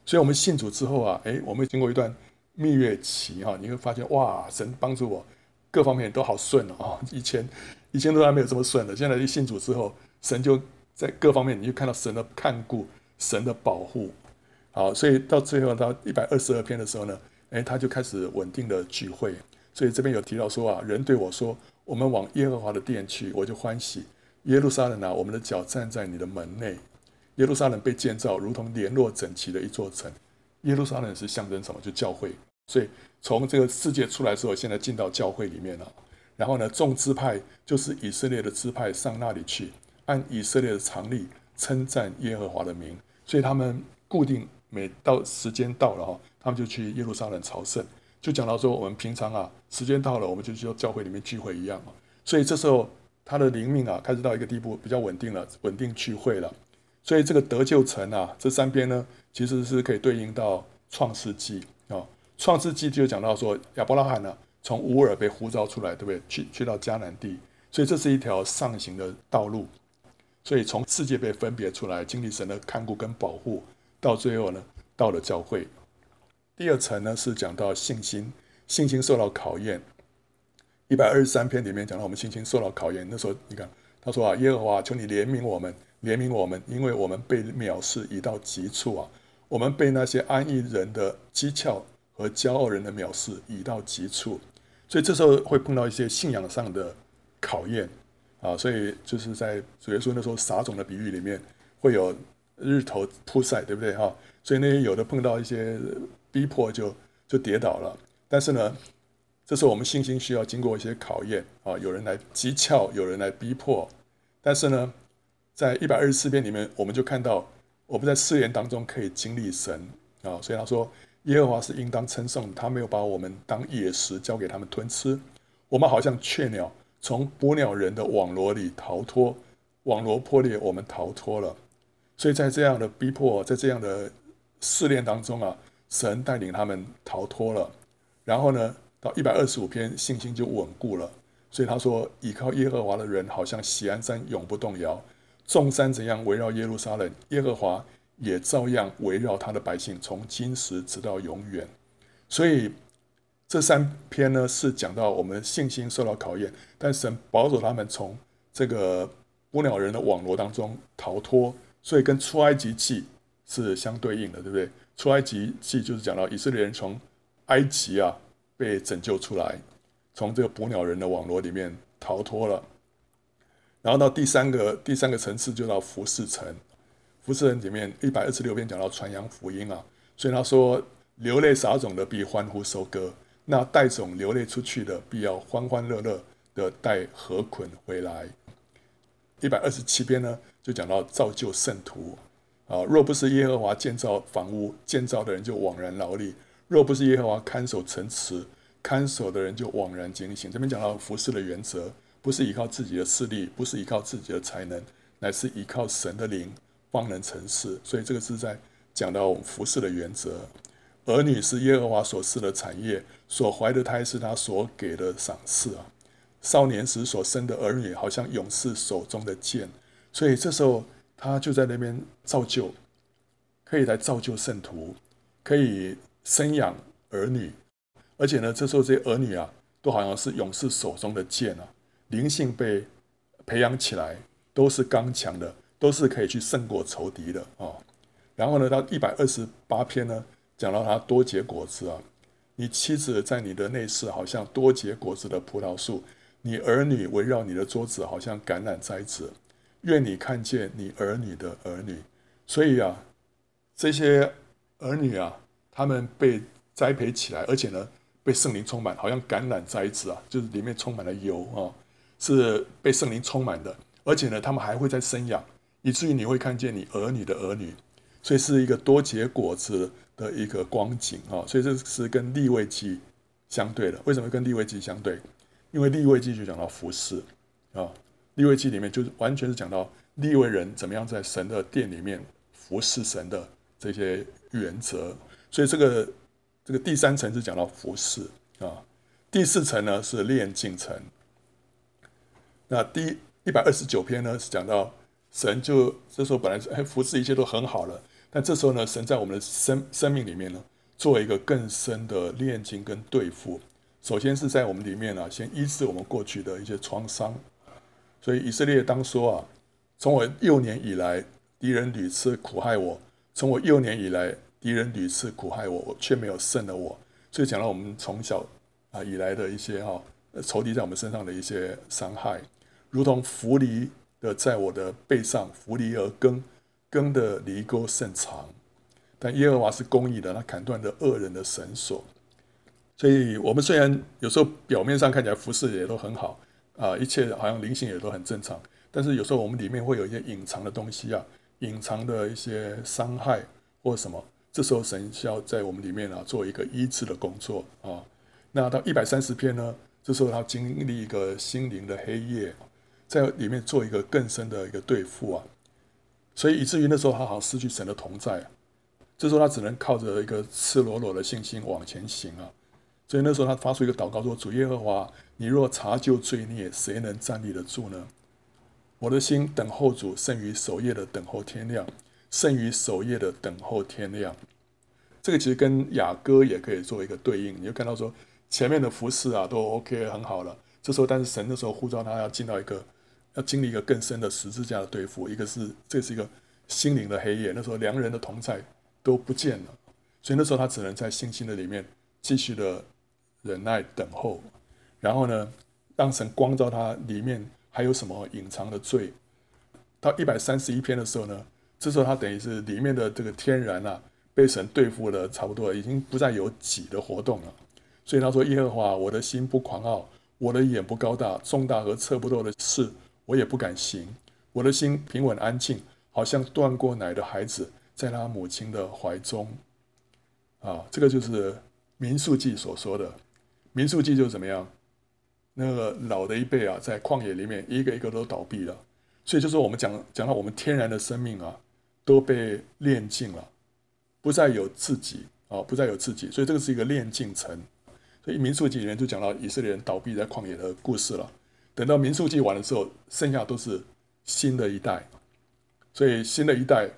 所以，我们信主之后啊，诶，我们经过一段蜜月期哈，你会发现哇，神帮助我各方面都好顺啊。以前以前都还没有这么顺的，现在一信主之后。神就在各方面，你就看到神的看顾、神的保护，好，所以到最后到一百二十二篇的时候呢，哎，他就开始稳定的聚会。所以这边有提到说啊，人对我说：“我们往耶和华的殿去，我就欢喜。”耶路撒冷啊，我们的脚站在你的门内。耶路撒冷被建造，如同联络整齐的一座城。耶路撒冷是象征什么？就教会。所以从这个世界出来之后，现在进到教会里面了。然后呢，众支派就是以色列的支派上那里去。按以色列的常例称赞耶和华的名，所以他们固定每到时间到了哈，他们就去耶路撒冷朝圣，就讲到说我们平常啊时间到了，我们就去教会里面聚会一样，所以这时候他的灵命啊开始到一个地步比较稳定了，稳定聚会了。所以这个得救城啊，这三边呢其实是可以对应到创世纪啊，创世纪就讲到说亚伯拉罕呢从乌尔被呼召出来，对不对？去去到迦南地，所以这是一条上行的道路。所以从世界被分别出来，经历神的看顾跟保护，到最后呢，到了教会。第二层呢是讲到信心，信心受到考验。一百二十三篇里面讲到我们信心受到考验。那时候你看他说啊，耶和华求你怜悯我们，怜悯我们，因为我们被藐视已到极处啊，我们被那些安逸人的讥诮和骄傲人的藐视已到极处。所以这时候会碰到一些信仰上的考验。啊，所以就是在主耶稣那时候撒种的比喻里面，会有日头曝晒，对不对哈？所以那些有的碰到一些逼迫就就跌倒了。但是呢，这时候我们信心需要经过一些考验啊，有人来讥诮，有人来逼迫。但是呢，在一百二十四篇里面，我们就看到我们在试验当中可以经历神啊。所以他说，耶和华是应当称颂，他没有把我们当野食交给他们吞吃，我们好像雀鸟。从捕鸟人的网罗里逃脱，网罗破裂，我们逃脱了。所以在这样的逼迫，在这样的试炼当中啊，神带领他们逃脱了。然后呢，到一百二十五篇，信心就稳固了。所以他说：“倚靠耶和华的人，好像喜安山永不动摇。众山怎样围绕耶路撒冷，耶和华也照样围绕他的百姓，从今时直到永远。”所以。这三篇呢，是讲到我们信心受到考验，但神保守他们从这个捕鸟人的网罗当中逃脱，所以跟出埃及记是相对应的，对不对？出埃及记就是讲到以色列人从埃及啊被拯救出来，从这个捕鸟人的网罗里面逃脱了，然后到第三个第三个层次就到服侍层，服侍城里面一百二十六篇讲到传扬福音啊，所以他说流泪撒种的必欢呼收割。那带种流泪出去的，必要欢欢乐乐的带禾捆回来。一百二十七篇呢，就讲到造就圣徒啊，若不是耶和华建造房屋，建造的人就枉然劳力；若不是耶和华看守城池，看守的人就枉然警醒。这边讲到服事的原则，不是依靠自己的势力，不是依靠自己的才能，乃是依靠神的灵，方能成事。所以这个是在讲到服事的原则。儿女是耶和华所赐的产业，所怀的胎是他所给的赏赐啊。少年时所生的儿女，好像勇士手中的剑，所以这时候他就在那边造就，可以来造就圣徒，可以生养儿女，而且呢，这时候这些儿女啊，都好像是勇士手中的剑啊，灵性被培养起来，都是刚强的，都是可以去胜过仇敌的啊。然后呢，到一百二十八篇呢，讲到他多结果子啊。你妻子在你的内室，好像多结果子的葡萄树；你儿女围绕你的桌子，好像橄榄栽子。愿你看见你儿女的儿女。所以啊，这些儿女啊，他们被栽培起来，而且呢，被圣灵充满，好像橄榄栽子啊，就是里面充满了油啊，是被圣灵充满的。而且呢，他们还会再生养，以至于你会看见你儿女的儿女。所以是一个多结果子的一个光景啊，所以这是跟利未记相对的。为什么跟利未记相对？因为利未记就讲到服侍啊，利位记里面就是完全是讲到利位人怎么样在神的殿里面服侍神的这些原则。所以这个这个第三层是讲到服侍啊，第四层呢是炼净层。那第一百二十九篇呢是讲到神就这时候本来是服侍一切都很好了。但这时候呢，神在我们的生生命里面呢，做一个更深的炼净跟对付。首先是在我们里面呢，先医治我们过去的一些创伤。所以以色列当说啊，从我幼年以来，敌人屡次苦害我；从我幼年以来，敌人屡次苦害我，我却没有胜了我。所以讲到我们从小啊以来的一些哈仇敌在我们身上的一些伤害，如同扶犁的在我的背上扶犁而耕。耕的犁沟甚长，但耶和华是公义的，他砍断了恶人的绳索。所以，我们虽然有时候表面上看起来服侍也都很好啊，一切好像灵性也都很正常，但是有时候我们里面会有一些隐藏的东西啊，隐藏的一些伤害或什么，这时候神需要在我们里面啊做一个医治的工作啊。那到一百三十篇呢，这时候他经历一个心灵的黑夜，在里面做一个更深的一个对付啊。所以以至于那时候他好像失去神的同在，这时候他只能靠着一个赤裸裸的信心往前行啊。所以那时候他发出一个祷告说：“主耶和华，你若查究罪孽，谁能站立得住呢？我的心等候主，胜于守夜的等候天亮，胜于守夜的等候天亮。”这个其实跟雅歌也可以做一个对应。你就看到说前面的服侍啊都 OK 很好了，这时候但是神那时候呼召他要进到一个。要经历一个更深的十字架的对付，一个是这是一个心灵的黑夜，那时候良人的同在都不见了，所以那时候他只能在信心的里面继续的忍耐等候，然后呢，让神光照他里面还有什么隐藏的罪。到一百三十一篇的时候呢，这时候他等于是里面的这个天然啊被神对付的差不多，已经不再有己的活动了，所以他说：耶和华，我的心不狂傲，我的眼不高大，重大和测不透的事。我也不敢行，我的心平稳安静，好像断过奶的孩子在他母亲的怀中。啊，这个就是民数记所说的。民数记就是怎么样？那个老的一辈啊，在旷野里面一个一个都倒闭了，所以就是我们讲讲到我们天然的生命啊，都被炼尽了，不再有自己啊，不再有自己，所以这个是一个炼尽层。所以民数记里面就讲到以色列人倒闭在旷野的故事了。等到民数记完的时候，剩下都是新的一代，所以新的一代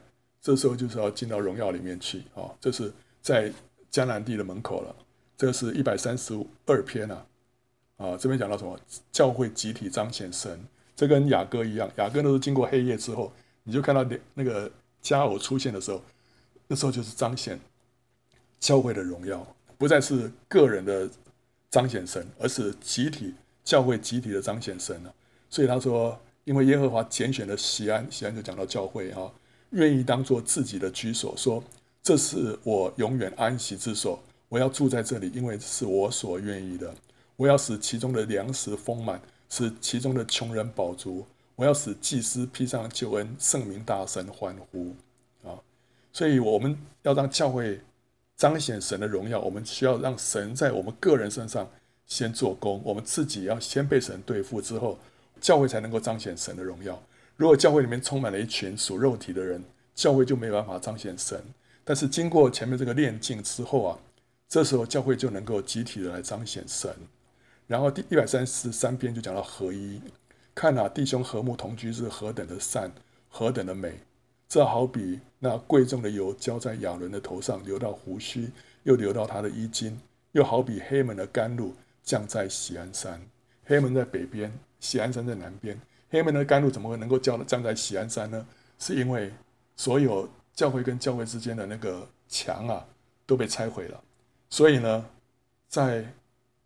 这时候就是要进到荣耀里面去啊！这是在迦南地的门口了。这是一百三十二篇啊，啊，这边讲到什么？教会集体彰显神，这跟雅歌一样，雅歌都是经过黑夜之后，你就看到那那个佳偶出现的时候，那时候就是彰显教会的荣耀，不再是个人的彰显神，而是集体。教会集体的彰显神了，所以他说，因为耶和华拣选了锡安，锡安就讲到教会啊，愿意当做自己的居所，说这是我永远安息之所，我要住在这里，因为是我所愿意的。我要使其中的粮食丰满，使其中的穷人饱足。我要使祭司披上救恩，圣民大声欢呼啊！所以我们要让教会彰显神的荣耀，我们需要让神在我们个人身上。先做工，我们自己要先被神对付之后，教会才能够彰显神的荣耀。如果教会里面充满了一群属肉体的人，教会就没办法彰显神。但是经过前面这个炼净之后啊，这时候教会就能够集体的来彰显神。然后第一百三十三篇就讲到合一，看啊，弟兄和睦同居是何等的善，何等的美。这好比那贵重的油浇在亚伦的头上，流到胡须，又流到他的衣襟。又好比黑门的甘露降在喜安山。黑门在北边，喜安山在南边。黑门的甘露怎么会能够降降在喜安山呢？是因为所有教会跟教会之间的那个墙啊都被拆毁了，所以呢，在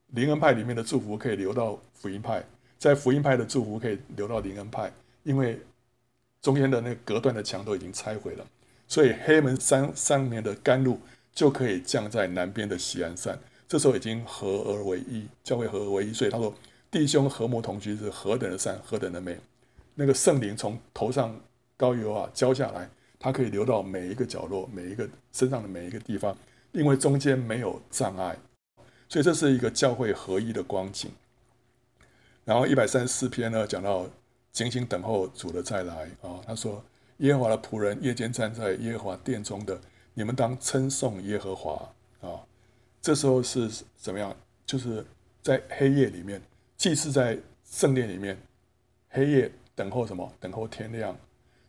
灵恩派里面的祝福可以流到福音派，在福音派的祝福可以流到灵恩派，因为中间的那隔断的墙都已经拆毁了，所以黑门山上面的甘露就可以降在南边的西安山。这时候已经合而为一，教会合而为一。所以他说：“弟兄和睦同居是何等的善，何等的美。”那个圣灵从头上高油啊浇下来，它可以流到每一个角落、每一个身上的每一个地方，因为中间没有障碍。所以这是一个教会合一的光景。然后一百三十四篇呢，讲到警醒等候主的再来啊。他说：“耶和华的仆人夜间站在耶和华殿中的，你们当称颂耶和华啊。”这时候是怎么样？就是在黑夜里面，祭司在圣殿里面，黑夜等候什么？等候天亮。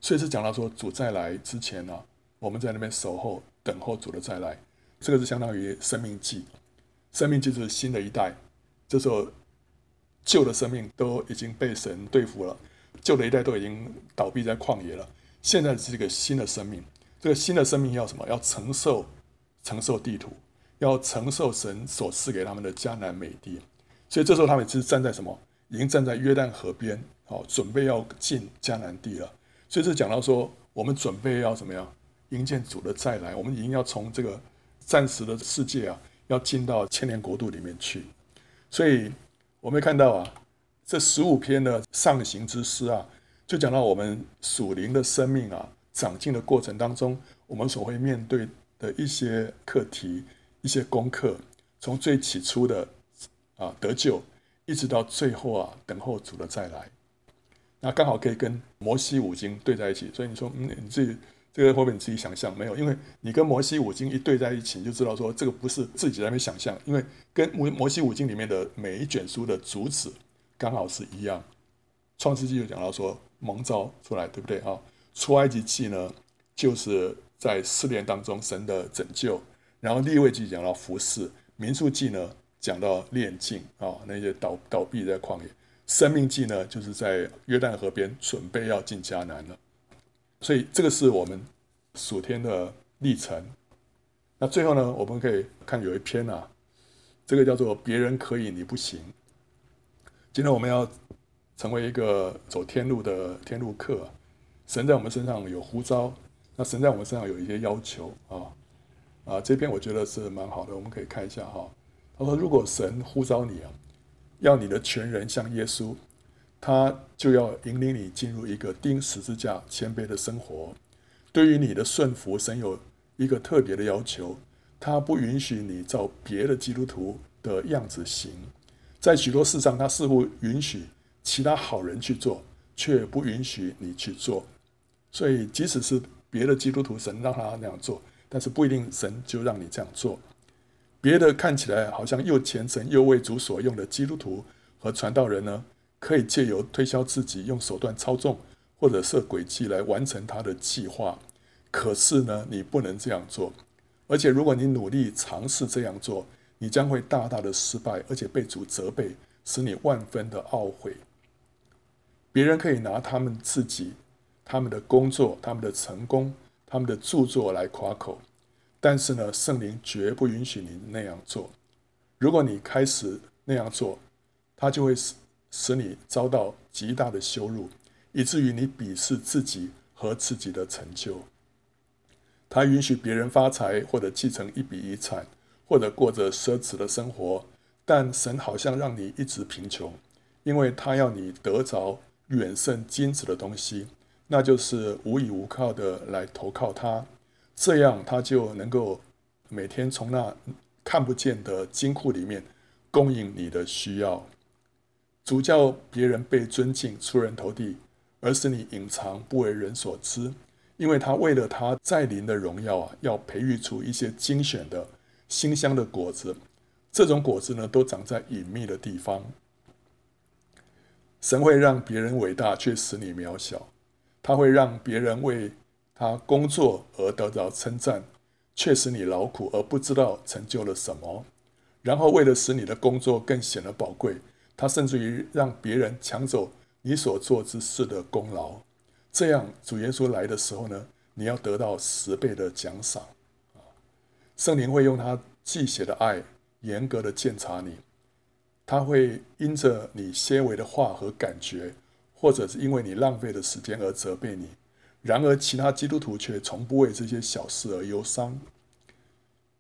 所以是讲到说，主再来之前呢、啊，我们在那边守候，等候主的再来。这个是相当于生命记，生命记就是新的一代。这时候旧的生命都已经被神对付了，旧的一代都已经倒闭在旷野了。现在是一个新的生命，这个新的生命要什么？要承受，承受地土。要承受神所赐给他们的迦南美地，所以这时候他们是站在什么？已经站在约旦河边，好，准备要进迦南地了。所以这讲到说，我们准备要怎么样迎接主的再来？我们已经要从这个暂时的世界啊，要进到千年国度里面去。所以我们看到啊，这十五篇的上行之诗啊，就讲到我们属灵的生命啊，长进的过程当中，我们所会面对的一些课题。一些功课，从最起初的啊得救，一直到最后啊等候主的再来，那刚好可以跟摩西五经对在一起。所以你说，嗯，你自己这个会不会你自己想象没有？因为你跟摩西五经一对在一起，你就知道说这个不是自己在那边想象，因为跟摩摩西五经里面的每一卷书的主旨刚好是一样。创世纪就讲到说蒙召出来，对不对啊？出埃及记呢，就是在试炼当中神的拯救。然后利未记讲到服侍，民数记呢讲到炼净啊，那些倒倒闭在旷野，生命记呢就是在约旦河边准备要进迦南了，所以这个是我们属天的历程。那最后呢，我们可以看有一篇啊，这个叫做别人可以你不行。今天我们要成为一个走天路的天路客，神在我们身上有呼召，那神在我们身上有一些要求啊。啊，这篇我觉得是蛮好的，我们可以看一下哈。他说：“如果神呼召你啊，要你的全人像耶稣，他就要引领你进入一个钉十字架、谦卑的生活。对于你的顺服，神有一个特别的要求，他不允许你照别的基督徒的样子行。在许多事上，他似乎允许其他好人去做，却不允许你去做。所以，即使是别的基督徒，神让他那样做。”但是不一定神就让你这样做。别的看起来好像又虔诚又为主所用的基督徒和传道人呢，可以借由推销自己，用手段操纵或者设诡计来完成他的计划。可是呢，你不能这样做。而且如果你努力尝试这样做，你将会大大的失败，而且被主责备，使你万分的懊悔。别人可以拿他们自己、他们的工作、他们的成功。他们的著作来夸口，但是呢，圣灵绝不允许你那样做。如果你开始那样做，他就会使你遭到极大的羞辱，以至于你鄙视自己和自己的成就。他允许别人发财，或者继承一笔遗产，或者过着奢侈的生活，但神好像让你一直贫穷，因为他要你得着远胜金子的东西。那就是无依无靠的来投靠他，这样他就能够每天从那看不见的金库里面供应你的需要。主叫别人被尊敬、出人头地，而使你隐藏不为人所知，因为他为了他再临的荣耀啊，要培育出一些精选的馨香的果子。这种果子呢，都长在隐秘的地方。神会让别人伟大，却使你渺小。他会让别人为他工作而得到称赞，却使你劳苦而不知道成就了什么。然后为了使你的工作更显得宝贵，他甚至于让别人抢走你所做之事的功劳。这样主耶稣来的时候呢，你要得到十倍的奖赏。圣灵会用他忌邪的爱严格的检查你，他会因着你些微的话和感觉，或者是因为你浪费的时间而责备你。然而，其他基督徒却从不为这些小事而忧伤。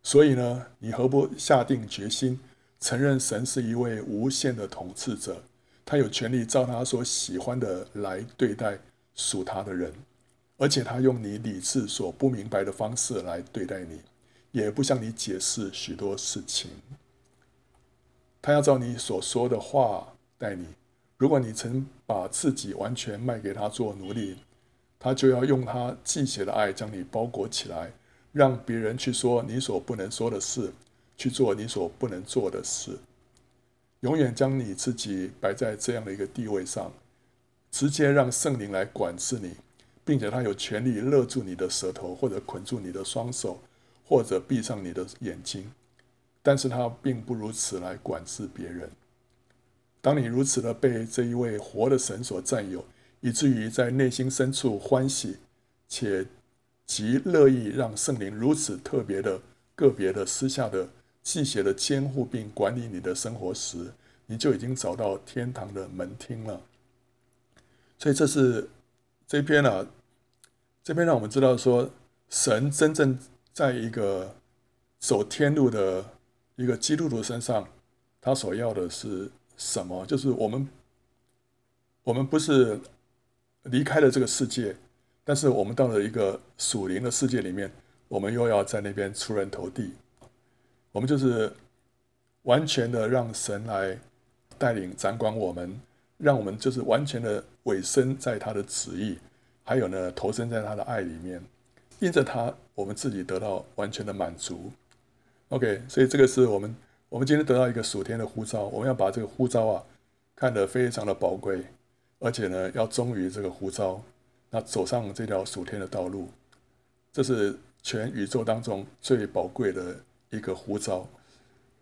所以呢，你何不下定决心，承认神是一位无限的统治者，他有权利照他所喜欢的来对待属他的人，而且他用你理智所不明白的方式来对待你。也不向你解释许多事情，他要照你所说的话待你。如果你曾把自己完全卖给他做奴隶，他就要用他忌邪的爱将你包裹起来，让别人去说你所不能说的事，去做你所不能做的事，永远将你自己摆在这样的一个地位上，直接让圣灵来管制你，并且他有权利勒住你的舌头或者捆住你的双手。或者闭上你的眼睛，但是他并不如此来管制别人。当你如此的被这一位活的神所占有，以至于在内心深处欢喜，且极乐意让圣灵如此特别的、个别的、私下的、忌邪的监护并管理你的生活时，你就已经找到天堂的门厅了。所以这是这篇啊，这篇让我们知道说，神真正。在一个走天路的一个基督徒身上，他所要的是什么？就是我们，我们不是离开了这个世界，但是我们到了一个属灵的世界里面，我们又要在那边出人头地。我们就是完全的让神来带领掌管我们，让我们就是完全的委身在他的旨意，还有呢，投身在他的爱里面。因着他，我们自己得到完全的满足。OK，所以这个是我们我们今天得到一个属天的呼召，我们要把这个呼召啊看得非常的宝贵，而且呢要忠于这个呼召，那走上这条属天的道路，这是全宇宙当中最宝贵的一个呼召。